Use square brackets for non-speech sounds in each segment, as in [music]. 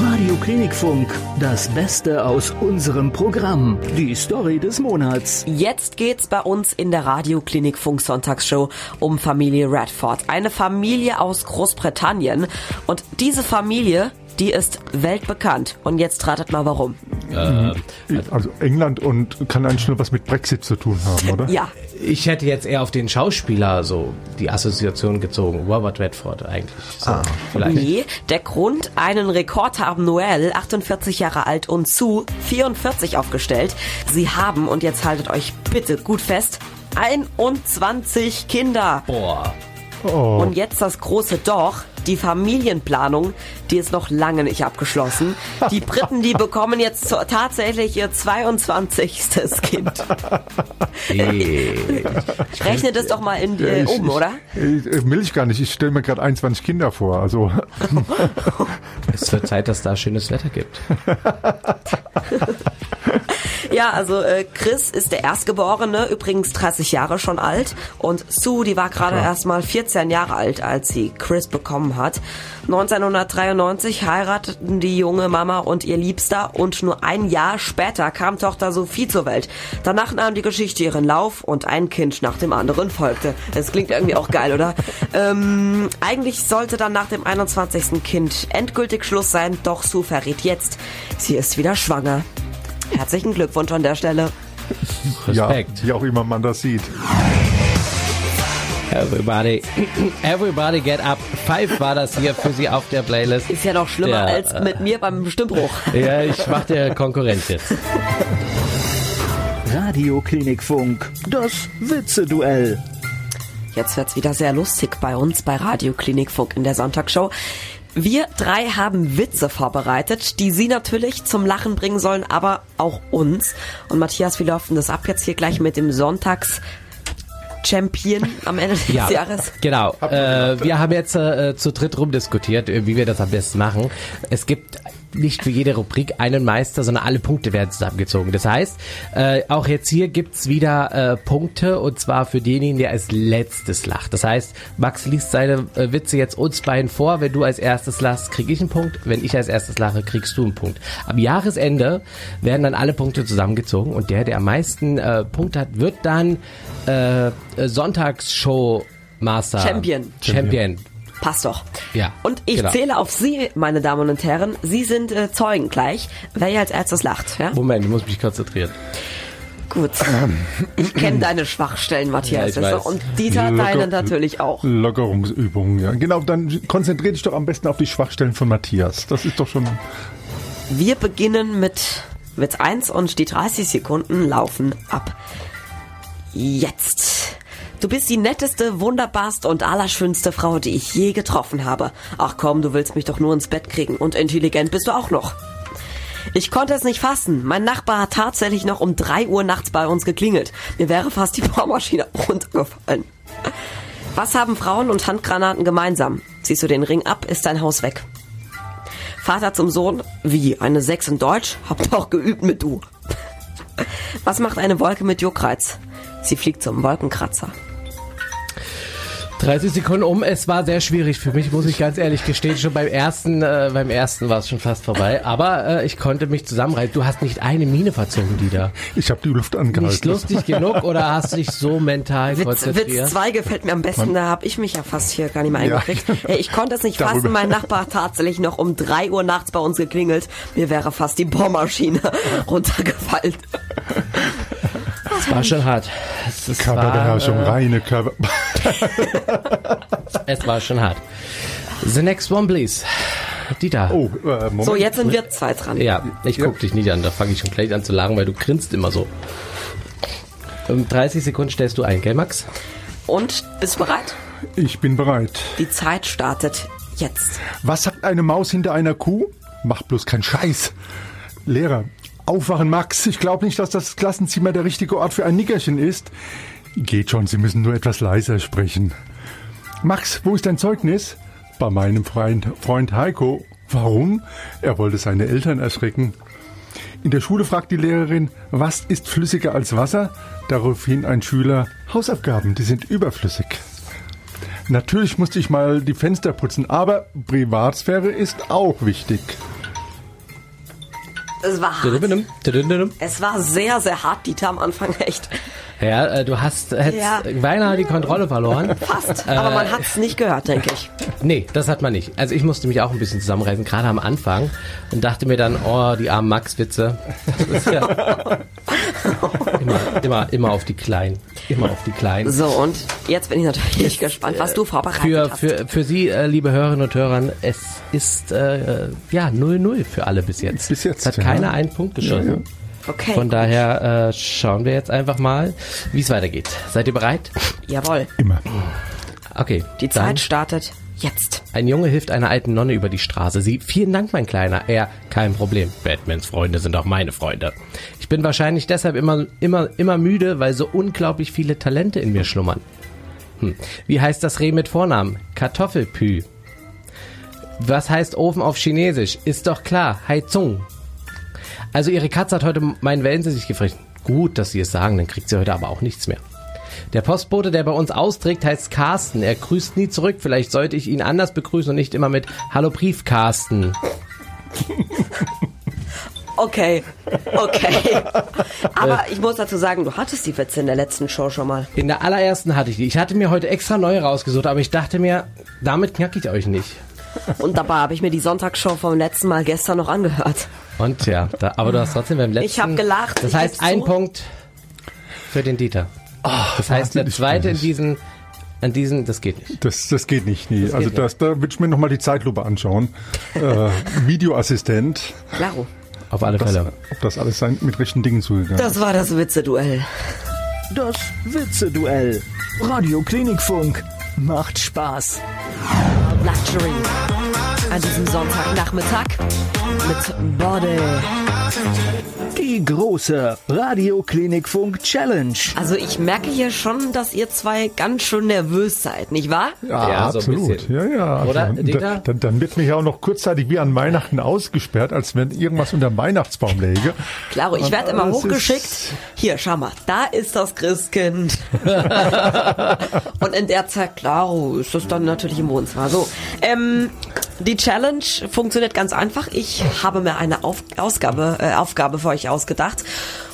Radio Klinikfunk, das Beste aus unserem Programm. Die Story des Monats. Jetzt geht's bei uns in der Radio Klinikfunk Sonntagsshow um Familie Radford. Eine Familie aus Großbritannien. Und diese Familie, die ist weltbekannt. Und jetzt ratet mal warum. Äh, also England und kann eigentlich nur was mit Brexit zu tun haben, oder? Ja. Ich hätte jetzt eher auf den Schauspieler so die Assoziation gezogen. Robert Redford eigentlich. So, Ah. vielleicht. Nee, der Grund, einen Rekord haben Noel, 48 Jahre alt, und Sue, 44 aufgestellt. Sie haben, und jetzt haltet euch bitte gut fest, 21 Kinder. Boah. Oh, Und jetzt das große Doch, die Familienplanung, die ist noch lange nicht abgeschlossen. Die Briten, die bekommen jetzt tatsächlich ihr 22. Kind. [laughs] Ey. Rechnet es doch mal in, äh, ich- um, ich- oder? Ich, äh, will ich gar nicht. Ich stelle mir gerade 21 Kinder vor. Also es wird Zeit, dass da schönes Wetter gibt. [laughs] Ja, also äh, Chris ist der Erstgeborene, übrigens 30 Jahre schon alt. Und Sue, die war gerade erst mal 14 Jahre alt, als sie Chris bekommen hat. 1993 heirateten die junge Mama und ihr Liebster und nur ein Jahr später kam Tochter Sophie zur Welt. Danach nahm die Geschichte ihren Lauf und ein Kind nach dem anderen folgte. Das klingt irgendwie auch geil, oder? [laughs] Ähm, eigentlich sollte dann nach dem 21. Kind endgültig Schluss sein, doch Sue verrät jetzt, sie ist wieder schwanger. Herzlichen Glückwunsch an der Stelle. Respekt. ja, wie auch immer man das sieht. Everybody, everybody get up. Five war das hier für Sie auf der Playlist. Ist ja noch schlimmer Ja, als äh, mit mir beim Stimmbruch. Ja, ich mach der Konkurrenz jetzt. Radio Klinikfunk, das Witzeduell. Jetzt wird's wieder sehr lustig bei uns bei Radio Klinikfunk in der Sonntagshow. Wir drei haben Witze vorbereitet, die Sie natürlich zum Lachen bringen sollen, aber auch uns. Und Matthias, wie läuft denn das ab jetzt hier gleich mit dem Sonntags Champion am Ende des [laughs] Ja, Jahres? genau. Äh, wir haben jetzt äh, zu dritt rumdiskutiert, wie wir das am besten machen. Es gibt nicht für jede Rubrik einen Meister, sondern alle Punkte werden zusammengezogen. Das heißt, äh, auch jetzt hier gibt's wieder äh, Punkte und zwar für denjenigen, der als letztes lacht. Das heißt, Max liest seine äh, Witze jetzt uns beiden vor. Wenn du als erstes lachst, krieg ich einen Punkt. Wenn ich als erstes lache, kriegst du einen Punkt. Am Jahresende werden dann alle Punkte zusammengezogen und der, der am meisten äh, Punkte hat, wird dann äh, Sonntagsshow Master Champion. Champion. Passt doch. Ja, Und ich genau. zähle auf Sie, meine Damen und Herren. Sie sind äh, Zeugen gleich, wer als erstes lacht. Ja? Moment, ich muss mich konzentrieren. Gut. Ich kenne deine Schwachstellen, Matthias. Ja, weiß. und Dieter Locker- deine natürlich auch. Lockerungsübungen, ja. Genau, dann konzentriere dich doch am besten auf die Schwachstellen von Matthias. Das ist doch schon. Wir beginnen mit Witz 1 und die 30 Sekunden laufen ab. Jetzt. Du bist die netteste, wunderbarste und allerschönste Frau, die ich je getroffen habe. Ach komm, du willst mich doch nur ins Bett kriegen und intelligent bist du auch noch. Ich konnte es nicht fassen. Mein Nachbar hat tatsächlich noch um 3 Uhr nachts bei uns geklingelt. Mir wäre fast die Bohrmaschine [laughs] runtergefallen. Was haben Frauen und Handgranaten gemeinsam? Ziehst du den Ring ab, ist dein Haus weg. Vater zum Sohn, wie, eine 6 in Deutsch? Hab doch geübt mit du. [laughs] Was macht eine Wolke mit Juckreiz? Sie fliegt zum Wolkenkratzer. 30 Sekunden um. Es war sehr schwierig für mich, muss ich ganz ehrlich gestehen. Schon beim ersten, äh, beim ersten war es schon fast vorbei. Aber äh, ich konnte mich zusammenreißen. Du hast nicht eine Mine verzogen, Dieter. Ich habe die Luft angehalten. Nicht lustig genug oder hast dich so mental Witz, konzentriert? Witz 2 gefällt mir am besten, da habe ich mich ja fast hier gar nicht mehr Ja. eingekriegt. Hey, ich konnte es nicht Darüber. fassen, mein [laughs] Nachbar hat tatsächlich noch um 3 Uhr nachts bei uns geklingelt. Mir wäre fast die Bohrmaschine [laughs] runtergefallen. Es war schon hart. Es, es, war, Körperbeherrschung, äh, reine Körper. [laughs] es war schon hart. The next one, please. Dieter. Oh, äh, Moment. So, jetzt sind wir zwei dran. Ja, ich guck dich nicht an, da fange ich schon gleich an zu lachen, weil du grinst immer so. Um 30 Sekunden stellst du ein, gell, Max? Und, bist du bereit? Ich bin bereit. Die Zeit startet jetzt. Was sagt eine Maus hinter einer Kuh? Mach bloß keinen Scheiß. Lehrer, aufwachen, Max. Ich glaube nicht, dass das Klassenzimmer der richtige Ort für ein Nickerchen ist. Geht schon, Sie müssen nur etwas leiser sprechen. Max, wo ist dein Zeugnis? Bei meinem Freund, Freund Heiko. Warum? Er wollte seine Eltern erschrecken. In der Schule fragt die Lehrerin, was ist flüssiger als Wasser? Daraufhin ein Schüler, Hausaufgaben, die sind überflüssig. Natürlich musste ich mal die Fenster putzen, aber Privatsphäre ist auch wichtig. Es war hart. Es war sehr, sehr hart, Dieter, am Anfang echt. Ja, äh, du hast hättest Ja. beinahe die Kontrolle verloren. [laughs] Fast. Aber man hat es nicht gehört, denke ich. [laughs] Nee, das hat man nicht. Also ich musste mich auch ein bisschen zusammenreißen, gerade am Anfang und dachte mir dann, oh, die armen Max-Witze. [laughs] Das ist ja [laughs] immer, immer, immer auf die Kleinen. Immer auf die Kleinen. So, und jetzt bin ich natürlich gespannt, was du vorbereitet Für, hast. für, für Sie, äh, liebe Hörerinnen und Hörer, es ist äh, ja 0-0 für alle bis jetzt. Bis jetzt, Es hat ja. keiner einen Punkt geschossen. Ja, ja. okay. Von daher äh, schauen wir jetzt einfach mal, wie es weitergeht. Seid ihr bereit? Jawohl. Immer. Okay. Die dann- Zeit startet jetzt. Ein Junge hilft einer alten Nonne über die Straße. Sie, vielen Dank, mein Kleiner. Er, kein Problem. Batmans Freunde sind auch meine Freunde. Ich bin wahrscheinlich deshalb immer, immer, immer müde, weil so unglaublich viele Talente in mir schlummern. Hm. Wie heißt das Reh mit Vornamen? Kartoffelpü. Was heißt Ofen auf Chinesisch? Ist doch klar. Heizung. Also ihre Katze hat heute meinen Wellensittich gefressen. Gut, dass Sie es sagen, dann kriegt sie heute aber auch nichts mehr. Der Postbote, der bei uns austrägt, heißt Carsten. Er grüßt nie zurück. Vielleicht sollte ich ihn anders begrüßen und nicht immer mit Hallo Brief Carsten. [laughs] Okay, okay. [laughs] Aber ich muss dazu sagen, du hattest die Witze in der letzten Show schon mal. In der allerersten hatte ich die. Ich hatte mir heute extra neue rausgesucht, aber ich dachte mir, damit knack ich euch nicht. [laughs] Und dabei habe ich mir die Sonntagsshow vom letzten Mal gestern noch angehört. Und ja, da, aber du hast trotzdem beim letzten. Ich hab gelacht, Das heißt, ein. Punkt für den Dieter. Das heißt, der zweite in diesen, an diesen, das geht nicht. Das, das geht nicht, nee. also geht das, da würde ich mir nochmal die Zeitlupe anschauen. äh, [laughs] Videoassistent, Klaro. Auf alle das, Fälle. ob das alles sein, mit rechten Dingen zugegangen ist. Das war das Witze-Duell. Das Witze-Duell. Radio Klinikfunk. Macht Spaß. Luxury. An diesem Sonntagnachmittag mit Body. Die große Radio Klinikfunk Challenge. Also ich merke hier schon, dass ihr zwei ganz schön nervös seid, nicht wahr? Ja, Ja, so absolut. bisschen. Ja, ja. Oder, Also, da, dann, dann wird mich ja auch noch kurzzeitig wie an Weihnachten ausgesperrt, als wenn irgendwas unter dem Weihnachtsbaum läge. Klaro, ich werde immer hochgeschickt. Hier, schau mal, da ist das Christkind. [laughs] Und in der Zeit, Klaro, ist das dann natürlich im Wohnzimmer. So, ähm, die Challenge funktioniert ganz einfach. Ich habe mir eine Auf Ausgabe, äh, Aufgabe für euch ausgedacht.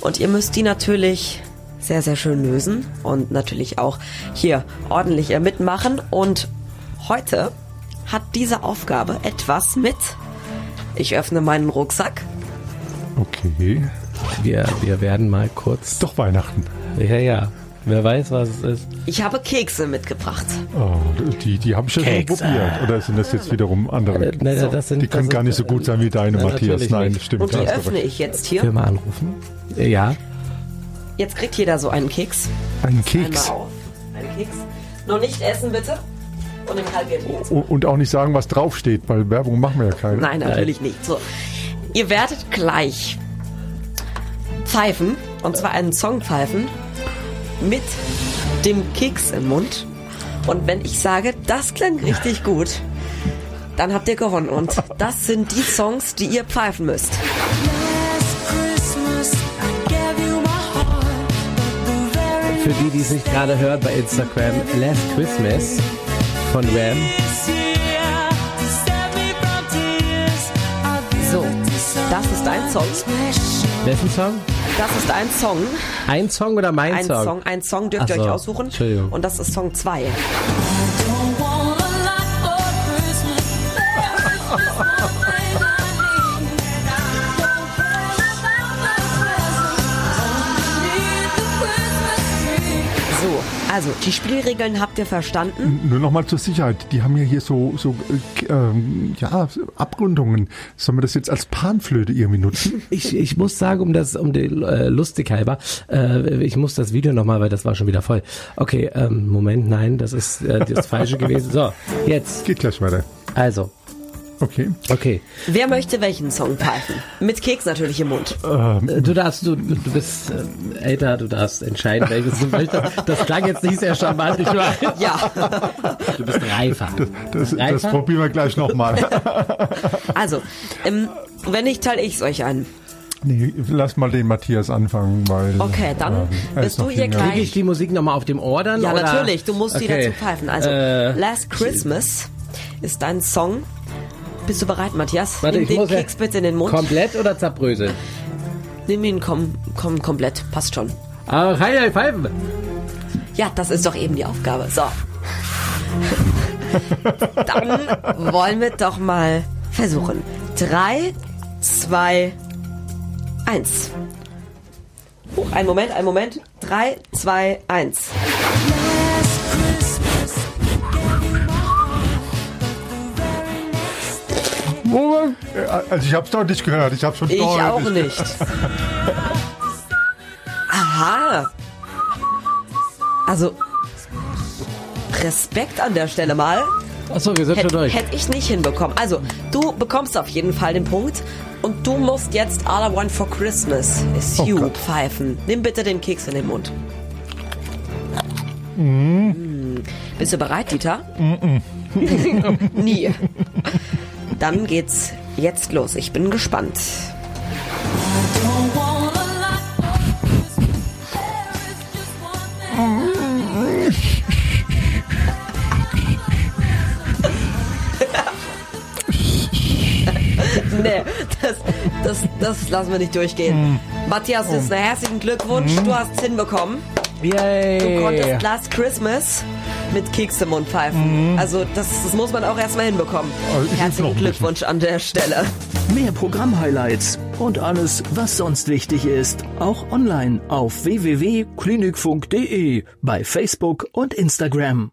Und ihr müsst die natürlich sehr, sehr schön lösen. Und natürlich auch hier ordentlich äh, mitmachen. Und heute hat diese Aufgabe etwas mit. Ich öffne meinen Rucksack. Okay. Wir, wir werden mal kurz. Doch Weihnachten. Ja, ja. Wer weiß, was es ist. Ich habe Kekse mitgebracht. Oh, die die habe ich ja schon probiert. Oder sind das jetzt wiederum andere? Äh, nein, das sind, die können das gar nicht so gut sein wie deine, Nein, Matthias. Nein, nicht. stimmt. Und die öffne recht. ich jetzt Wir hier. mal anrufen. Äh, Ja. Jetzt kriegt jeder so einen Keks. Ein Keks. Einmal auf. Einen Keks. Nur nicht essen, bitte. Und jetzt. O- Und auch nicht sagen, was draufsteht, weil Werbung machen wir ja keine. Nein, natürlich nicht. So. Ihr werdet gleich pfeifen. Und zwar einen Song pfeifen. Mit dem Keks im Mund. Und wenn ich sage, das klang richtig gut, dann habt ihr gewonnen. Und das sind die Songs, die ihr pfeifen müsst. Für die, die es nicht gerade hören bei Instagram, Last Christmas von Ram. Das ist ein Song. Wessen Song? Das ist ein Song. Ein Song oder mein Ein Song? Song, ein Song dürft Ach ihr euch so, aussuchen. Entschuldigung. Und das ist Song 2. So, also die Spielregeln habt ihr verstanden. Nur nochmal zur Sicherheit. Die haben ja hier so, so äh, ähm, ja, Abrundungen. Sollen wir das jetzt als Panflöte irgendwie nutzen? [laughs] Ich, ich muss sagen, um das, um die äh, lustig halber, äh, ich muss das Video nochmal, weil das war schon wieder voll. Okay, ähm, Moment, nein, das ist äh, das Falsche gewesen. So, jetzt, Geht gleich weiter. also, Okay. okay. Wer möchte welchen Song pfeifen? Mit Keks natürlich im Mund. Äh, Du darfst, du, du bist äh, älter, du darfst entscheiden, welches du möchtest. Das klang jetzt nicht sehr charmant, ich weiß. Ja, Du bist reifer. Das, das Reifer? probieren wir gleich nochmal. [laughs] also, ähm, wenn nicht, teile ich es euch ein. nee, lass mal den Matthias anfangen, weil. Okay, dann ähm, bist du hier gleich. Kriege ich die Musik nochmal auf dem Ohr dann? Ja, oder? natürlich, du musst die Okay. dazu pfeifen. Also, Äh, Last Christmas ist ein Song Bist du bereit, Matthias? Warte, Nimm den Keks bitte in den Mund. Komplett oder zerbröselt? Nimm ihn kom kom komplett. Passt schon. Ah, High High Five. Ja, das ist doch eben die Aufgabe. So. [laughs] Dann wollen wir doch mal versuchen. Drei, zwei, eins. Oh, ein Moment, ein Moment. Drei, zwei, eins. Moment. Äh, Also ich hab's doch nicht gehört. Ich hab's schon Ich auch nicht. Aha. Also, Respekt an der Stelle mal. Achso, wir sind schon Hätte durch. hätt ich nicht hinbekommen. Also, du bekommst auf jeden Fall den Punkt. Und du musst jetzt All I Want for Christmas is Oh You Gott. pfeifen. Nimm bitte den Keks in den Mund. Mm. Bist du bereit, Dieter? [laughs] Nie. Dann geht's jetzt los. Ich bin gespannt. nee, das, das, das lassen wir nicht durchgehen. Matthias, das ist ein herzlichen Glückwunsch. Du hast es hinbekommen. Du Yay. konntest Last Christmas mit Keks im Mund pfeifen. Also das, das muss man auch erstmal hinbekommen. Also ich Herzlichen Glückwunsch an der Stelle. Mehr Programm-Highlights und alles, was sonst wichtig ist, auch online auf www.klinikfunk.de, bei Facebook und Instagram.